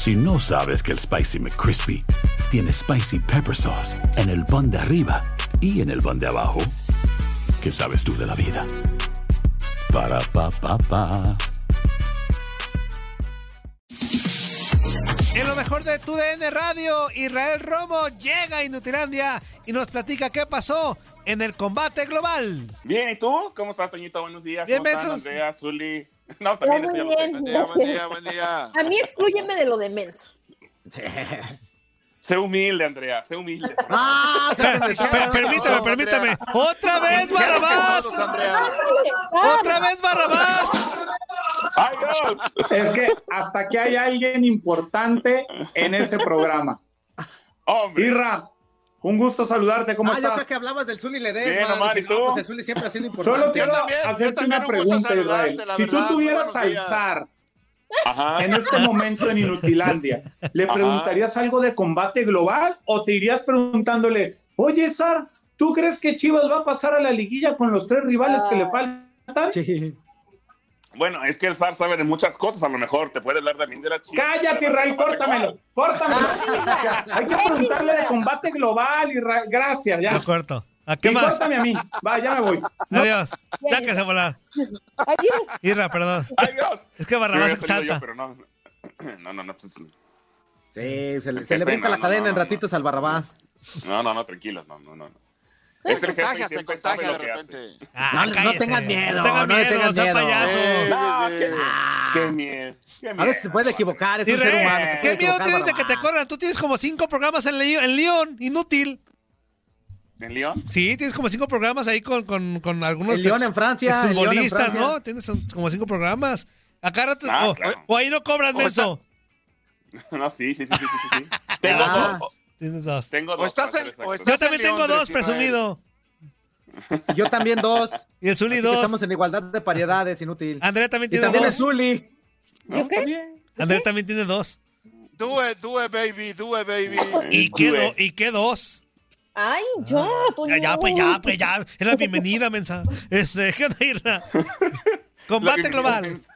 Si no sabes que el Spicy McCrispy tiene Spicy Pepper Sauce en el pan de arriba y en el pan de abajo, ¿qué sabes tú de la vida? Para, pa, pa, pa. En lo mejor de tu DN Radio, Israel Romo llega a Inutilandia y nos platica qué pasó en el combate global. Bien, ¿y tú? ¿Cómo estás, Toñito? Buenos días. Bien, ¿Cómo están, mensos. Andrea, Zuli? No, también Muy ya lo bien, sé. gracias. Buen día, buen día. A mí exclúyeme de lo de mensos. Sé humilde, Andrea, sé humilde. ¡Ah! se Per- permítame, Andrea. permítame. ¡Otra vez, Barrabás! ¡Otra vez, Barrabás! ¡Ay, Dios! Es que hasta que hay alguien importante en ese programa. ¡Hombre! Irra, un gusto saludarte, ¿cómo Ah, yo estás? creo que hablabas del Zuli Bien. Omar, ¿y no, tú? pues el Zuli siempre ha sido importante. Solo quiero también, hacerte una un pregunta, Israel. Si tú tuvieras días. alzar Ajá. en este momento en Inutilandia, ¿le Ajá. preguntarías algo de combate global o te irías preguntándole, oye, Sar, ¿tú crees que Chivas va a pasar a la liguilla con los tres rivales que le faltan? Sí. Bueno, es que el SAR sabe de muchas cosas, a lo mejor te puede hablar también de la chica. Cállate, Israel, córtamelo, córtamelo. Hay que preguntarle de combate global, Israel. Gracias, ya. Lo corto. ¿A qué Y más? córtame a mí. Va, ya me voy. Adiós. Ya que se volar. Adiós. Irra, perdón. ¡Ay, Dios! Es que Yo Barrabás yo, exalta. pero no. No, no, no. pues, Sí, se le, se le brinca no, la no, cadena no, en no. ratitos al Barrabás. No, no, no, tranquilos, no, no, no. No. Se contagia, se contagia de repente. Ah, No, no tengan miedo, No tengan no le miedo, sea miedo. payaso. Eh, No, eh, qué, eh. qué miedo. Qué A miedo. veces se puede equivocar, es un ser humano. se ¿Qué miedo tienes de que te corran? Tú tienes como cinco programas en, en León, inútil. ¿En León? Sí, tienes como cinco programas ahí con, con, con algunos El León en Francia, en futbolistas, Francia. ¿no? Tienes como cinco programas. Acá rato, Ah, o, claro. o ahí no cobras, menso. No, sí, sí, sí, sí, sí, sí. Tengo Ah. dos. Tienes dos. Tengo O dos. estás en- o. Yo también en tengo dos, presumido. Y Yo también dos. Y el Zuli Así dos. Estamos en igualdad de paridades, inútil. Andrea también Y tiene también el dos. Zuli. ¿Yo qué? Andrea también tiene dos. Do it, baby, it, baby. ¿Y qué, do- ¿Y qué dos? Ay, ya, Toño. Ya, ya, pues ya, pues ya. Es la bienvenida, mensa. Este, ¿qué onda, Irra? Combate global. bienvenida.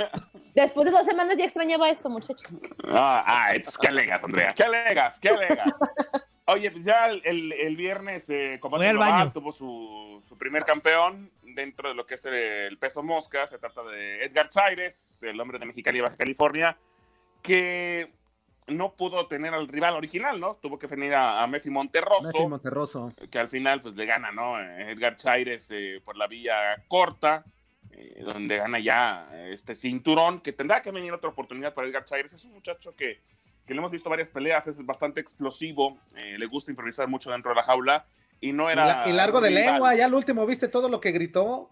Después de dos semanas ya extrañaba esto, muchacho. Ah, ah, entonces, ¿qué alegas, Andrea? ¿Qué alegas? ¿Qué alegas? Oye, pues ya el, el- el viernes eh, Combate Global baño. tuvo su, su primer campeón dentro de lo que es el, el peso mosca. Se trata de Edgar Chaires, el hombre de Mexicali, Baja California, que no pudo tener al rival original, ¿no? Tuvo que venir a, a Mefi Monterroso. Messi Monterroso. que al final pues le gana, ¿no? Edgar Chaires eh, por la vía corta, eh, donde gana ya este cinturón, que tendrá que venir otra oportunidad para Edgar Chaires. Es un muchacho que, que le hemos visto varias peleas, es bastante explosivo, eh, le gusta improvisar mucho dentro de la jaula y no era... y largo de rival. lengua, ya al último, ¿viste todo lo que gritó?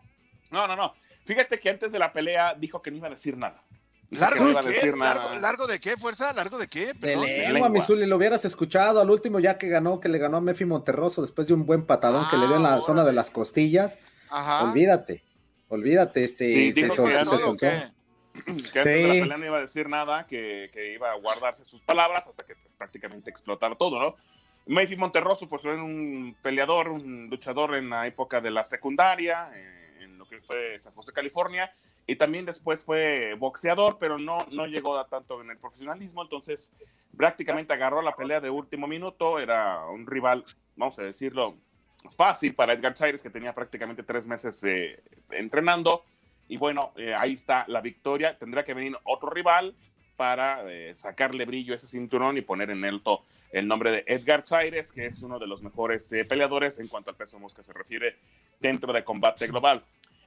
No, no, no. Fíjate que antes de la pelea dijo que no iba a decir nada. ¿Largo no de qué? decir nada. ¿Largo, largo de qué, fuerza? ¿Largo de qué? De Perdón. lengua, lengua. mi Zuli, lo hubieras escuchado al último ya que ganó, que le ganó a Mefi Monterroso después de un buen patadón que le dio en la Ah, zona de las costillas. Ajá. Olvídate, olvídate, este, Sí, se, dijo que se ganó, soltó. ¿o qué? que antes de Sí. la pelea no iba a decir nada, que, que iba a guardarse sus palabras hasta que pues, prácticamente explotara todo, ¿no? Mayfi Monterroso, pues fue un peleador, un luchador en la época de la secundaria, eh, en lo que fue San José, California, y también después fue boxeador, pero no, no llegó a tanto en el profesionalismo, entonces prácticamente agarró la pelea de último minuto, era un rival, vamos a decirlo, fácil para Edgar Chaires, que tenía prácticamente tres meses eh, entrenando, y bueno, eh, ahí está la victoria, tendrá que venir otro rival para eh, sacarle brillo a ese cinturón y poner en alto el nombre de Edgar Chaires, que es uno de los mejores eh, peleadores en cuanto al peso mosca se refiere dentro de combate global.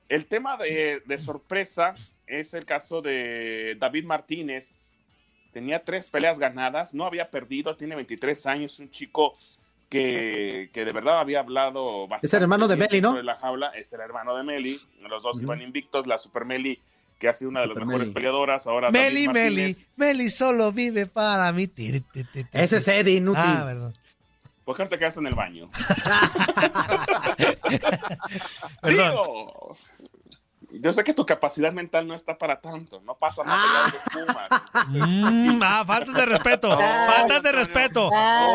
El tema de, de sorpresa es el caso de David Martínez. Tenía tres peleas ganadas, no había perdido, tiene 23 años, un chico que, que de verdad había hablado bastante. Es el hermano de Meli, ¿no? de la jaula, es el hermano de Meli. Los dos iban invictos. La Super Meli, que ha sido una de las Super mejores Meli. peleadoras, ahora Meli, Meli. Meli solo vive para mí. Ese es Eddie, inútil. Ah, perdón. ¿Por qué no te quedaste en el baño? Digo, yo sé que tu capacidad mental no está para tanto, no pasa más allá de Pumas. Mm, ah, faltas de respeto. Ah, faltas de respeto. Ah.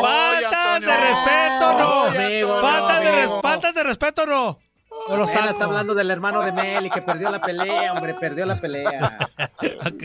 Faltas de respeto, no. Antonio. faltas, de res- amigo. faltas de respeto, no. O lo saco. está hablando del hermano de Meli que perdió la pelea, hombre, perdió la pelea. Ok.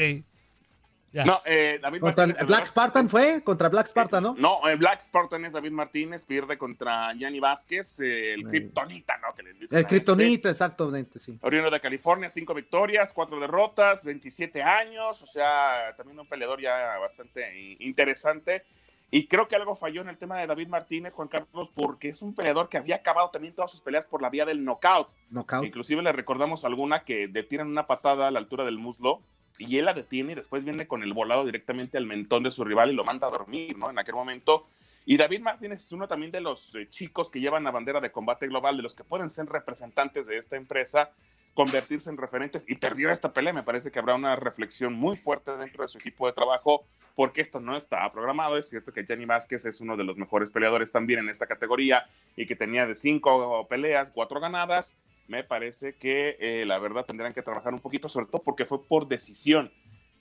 Ya. No, eh, David Contra Martínez. Black Spartan fue, contra Black Spartan, ¿no? No, eh, Black Spartan es David Martínez, pierde contra Yanni Vázquez, eh, el. Kryptonita, ¿no? Que le dicen El este. Kryptonita, exactamente, sí. Oriundo de California, cinco victorias, cuatro derrotas, 27 años, o sea, también un peleador ya bastante interesante. Y creo que algo falló en el tema de David Martínez, Juan Carlos, porque es un peleador que había acabado también todas sus peleas por la vía del knockout. Knockout. Inclusive le recordamos alguna que detienen una patada a la altura del muslo y él la detiene y después viene con el volado directamente al mentón de su rival y lo manda a dormir, ¿no? En aquel momento. Y David Martínez es uno también de los eh, chicos que llevan la bandera de combate global, de los que pueden ser representantes de esta empresa, convertirse en referentes y perdió esta pelea. Me parece que habrá una reflexión muy fuerte dentro de su equipo de trabajo porque esto no está programado. Es cierto que Jenny Vázquez es uno de los mejores peleadores también en esta categoría y que tenía de cinco peleas, cuatro ganadas me parece que eh, la verdad tendrán que trabajar un poquito, sobre todo porque fue por decisión.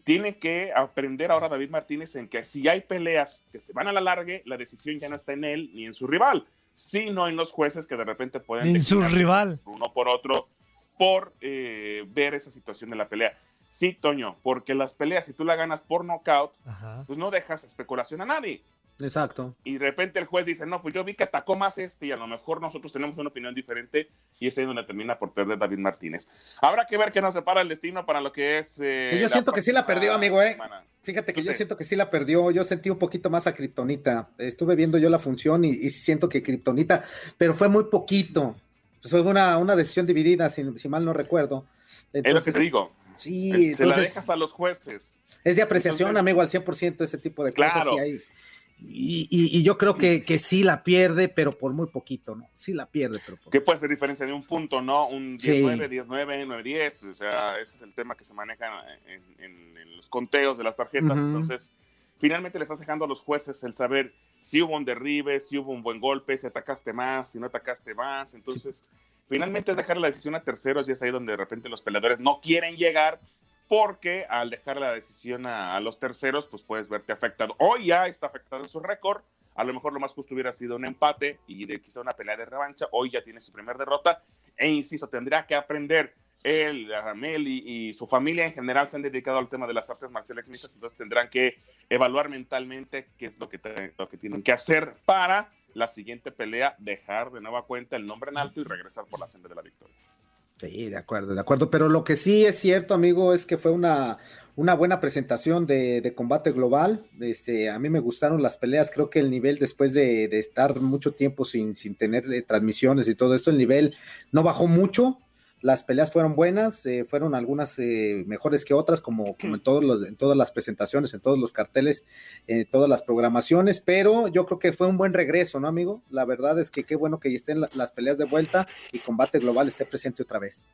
Tiene que aprender ahora David Martínez en que si hay peleas que se van a la largue, la decisión ya no está en él ni en su rival, sino en los jueces que de repente pueden... En su rival. Uno por otro, por eh, ver esa situación de la pelea. Sí, Toño, porque las peleas, si tú la ganas por knockout, Ajá. pues no dejas especulación a nadie Exacto. y de repente el juez dice, no, pues yo vi que atacó más este y a lo mejor nosotros tenemos una opinión diferente y es ahí donde termina por perder David Martínez. Habrá que ver qué nos separa el destino para lo que es... eh, Que yo siento que sí la perdió, amigo, ¿eh? semana. Fíjate que No yo sé. siento que sí la perdió. Yo sentí un poquito más a Kryptonita. Estuve viendo yo la función y, siento que Kryptonita, pero fue muy poquito. Pues fue una, una decisión dividida, si, si mal no recuerdo. Es lo que te digo. Sí, Eh, se la dejas a los jueces. es de apreciación, entonces- amigo, al 100% ese tipo de cosas. Claro. Y, hay- y, y- y yo creo que, que sí la pierde, pero por muy poquito, ¿no? Sí la pierde, pero por ¿Qué puede ser diferencia de un punto, no? Un Sí. 19, 19, 9, 10. O sea, ese es el tema que se maneja en, en- en los conteos de las tarjetas. Entonces, finalmente le estás dejando a los jueces el saber si hubo un derribe, si hubo un buen golpe, si atacaste más, si no atacaste más. Entonces, finalmente es dejar la decisión a terceros y es ahí donde de repente los peleadores no quieren llegar porque al dejar la decisión a, los terceros, pues puedes verte afectado. Hoy ya está afectado en su récord. A lo mejor lo más justo hubiera sido un empate y de quizá una pelea de revancha. Hoy ya tiene su primer derrota. E insisto, tendrá que aprender. Él, Meli y su familia en general se han dedicado al tema de las artes marciales mixtas, entonces tendrán que evaluar mentalmente qué es lo que, lo que tienen que hacer para la siguiente pelea, dejar de nueva cuenta el nombre en alto y regresar por la senda de la victoria. Sí, de acuerdo, de acuerdo. Pero lo que sí es cierto, amigo, es que fue una, una buena presentación de, de combate global. Este, a mí me gustaron las peleas. Creo que el nivel, después de, de estar mucho tiempo sin, sin tener eh, transmisiones y todo esto, el nivel no bajó mucho. Las peleas fueron buenas, eh, fueron algunas eh, mejores que otras, como, como en, todos los, en todas las presentaciones, en todos los carteles, en todas las programaciones, pero yo creo que fue un buen regreso, ¿no, amigo? La verdad es que qué bueno que estén la- las peleas de vuelta y combate global esté presente otra vez.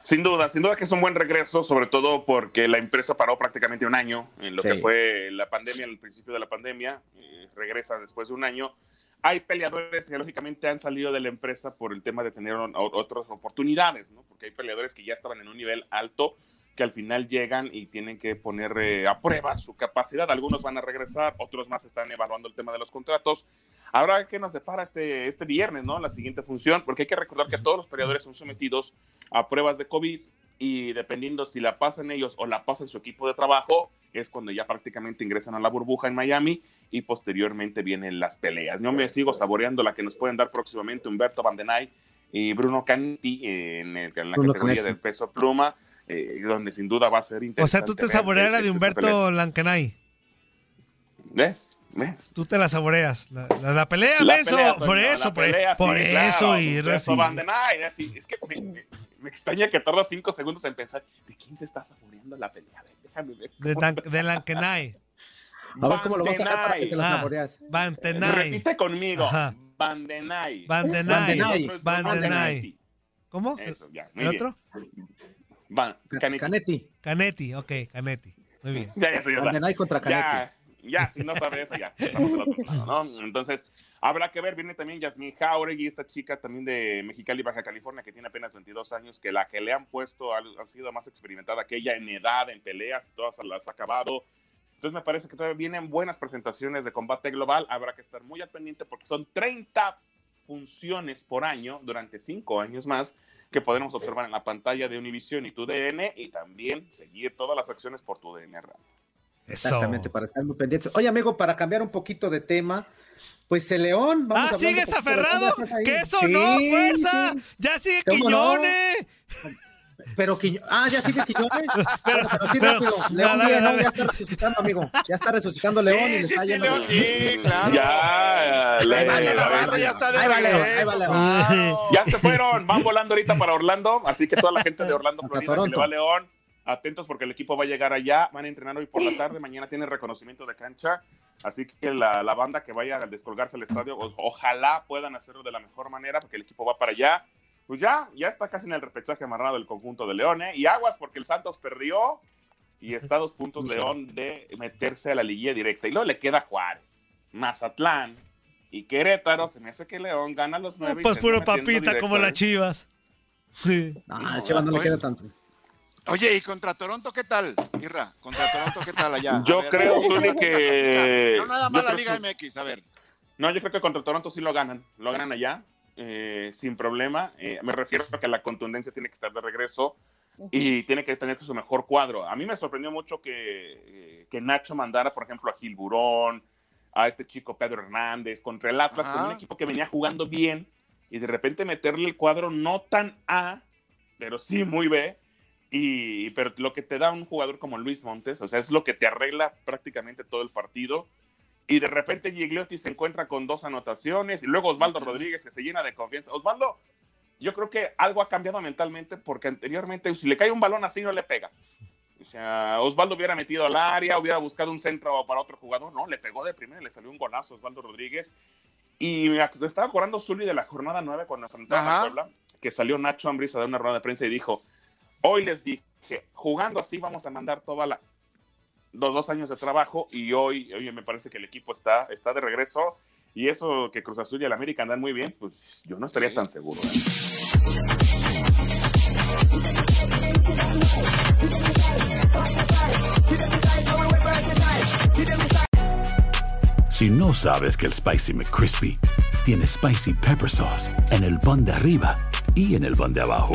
Sin duda, sin duda que es un buen regreso, sobre todo porque la empresa paró prácticamente un año en lo Sí. que fue la pandemia, el principio de la pandemia, eh, regresa después de un año. Hay peleadores que lógicamente han salido de la empresa por el tema de tener otras oportunidades, ¿no? Porque hay peleadores que ya estaban en un nivel alto, que al final llegan y tienen que poner eh, a prueba su capacidad. Algunos van a regresar, otros más están evaluando el tema de los contratos. Habrá que nos depara este, este viernes, ¿no? La siguiente función, porque hay que recordar que todos los peleadores son sometidos a pruebas de COVID y dependiendo si la pasan ellos o la pasan su equipo de trabajo, es cuando ya prácticamente ingresan a la burbuja en Miami y posteriormente vienen las peleas. Yo me sigo saboreando la que nos pueden dar próximamente Humberto Vandenay y Bruno Canti en, el- en la Bruno categoría Canetti. del peso pluma, eh, donde sin duda va a ser O interesante. sea, tú te saboreas la de Humberto. Lancanay. ¿Ves? ¿Ves? Tú te la saboreas. La, la- la pelea, La menso. pelea, por Toño, eso, la por, pelea, sí, por claro, eso. Y sí. Vandenay, así, es que me, me- me extraña que tarda cinco segundos en pensar, ¿de quién se está saboreando la pelea? A ver, Déjame ver. De, Lan- de Lancanay. A ver cómo lo vas a sacar para que te lo Ah, saboreas. Vandenay. Repite conmigo. Ajá. El Vandenay. Canetti. ¿Cómo? Eso, ya. ¿El muy bien. otro? Van, Canetti. Canetti. Canetti, ok, Canetti. Muy bien. Ya, ya, ya, contra ya, ya, si no sabes eso, ya. lado, ¿no? Entonces, habrá que ver. Viene también Yasmin Jauregui, esta chica también de Mexicali, Baja California, que tiene apenas 22 años, que la que le han puesto ha, ha sido más experimentada que ella en edad, en peleas, todas las ha acabado. Entonces, me parece que todavía vienen buenas presentaciones de combate global. Habrá que estar muy al pendiente porque son 30 funciones por año durante 5 años más que podremos observar en la pantalla de Univision y tu DN y también seguir todas las acciones por tu DN Radio. Eso. Exactamente, para estar muy pendientes. Oye, amigo, para cambiar un poquito de tema, pues el León. vamos Ah, ¿sigues aferrado? ¿Que eso Sí, no, fuerza? sí. ¡Ya sigue ¿Cómo no? Quiñones! Pero Quiñones. Ah, ya sigue Quiñones. pero, pero sí, rápido. León ¿no? Ya está resucitando, amigo. Ya está resucitando León y le Sí, sí, está sí, yendo León, sí, claro. Ya, Ahí La barra ya está de Ahí va, León, ahí regreso. va, León. claro. ya se fueron, van volando ahorita para Orlando, así que toda la gente de Orlando, Florida, que le va a León, atentos porque el equipo va a llegar allá, van a entrenar hoy por la tarde, mañana tiene reconocimiento de cancha, así que la, la banda que vaya a descolgarse al estadio, o- ojalá puedan hacerlo de la mejor manera porque el equipo va para allá. Pues ya, ya está casi en el repechaje amarrado el conjunto de León, ¿eh? Y aguas porque el Santos perdió y está a dos puntos León de meterse a la liguilla directa. Y luego le queda Juárez, Mazatlán y Querétaro. Se me hace que León gana los nueve. y Pues puro papita como las chivas. Sí. Ah, Chivas no le queda tanto. Oye, ¿y contra Toronto qué tal, Irra? ¿Contra Toronto qué tal allá? A Yo ver, creo, Zuli, que-. No nada yo más la Liga que- MX, a ver. No, yo creo que contra Toronto sí lo ganan. Lo ganan allá, eh, sin problema. Eh, me refiero a que la contundencia tiene que estar de regreso y tiene que tener su mejor cuadro. A mí me sorprendió mucho que, eh, que Nacho mandara, por ejemplo, a Gil Burón, a este chico Pedro Hernández, contra el Atlas, con un equipo que venía jugando bien y de repente meterle el cuadro no tan A, pero sí muy B. Y, pero lo que te da un jugador como Luis Montes, o sea, es lo que te arregla prácticamente todo el partido. Y de repente Gigliotti se encuentra con dos anotaciones y luego Osvaldo Rodríguez que se llena de confianza. Osvaldo, yo creo que algo ha cambiado mentalmente porque anteriormente si le cae un balón así no le pega. O sea, Osvaldo hubiera metido al área, hubiera buscado un centro para otro jugador. No, le pegó de primera le salió un golazo a Osvaldo Rodríguez. Y me estaba acordando Zuli de la jornada 9 cuando enfrentaron a. Puebla, que salió Nacho Ambriz a dar una rueda de prensa y dijo, hoy les dije, jugando así vamos a mandar toda la los dos años de trabajo y hoy, oye, me parece que el equipo está, está de regreso y eso que Cruz Azul y el América andan muy bien, pues yo no estaría tan seguro. ¿eh? Si no sabes que el Spicy McCrispy tiene Spicy Pepper Sauce en el pan de arriba y en el pan de abajo,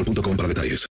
boostmobile.com para detalles.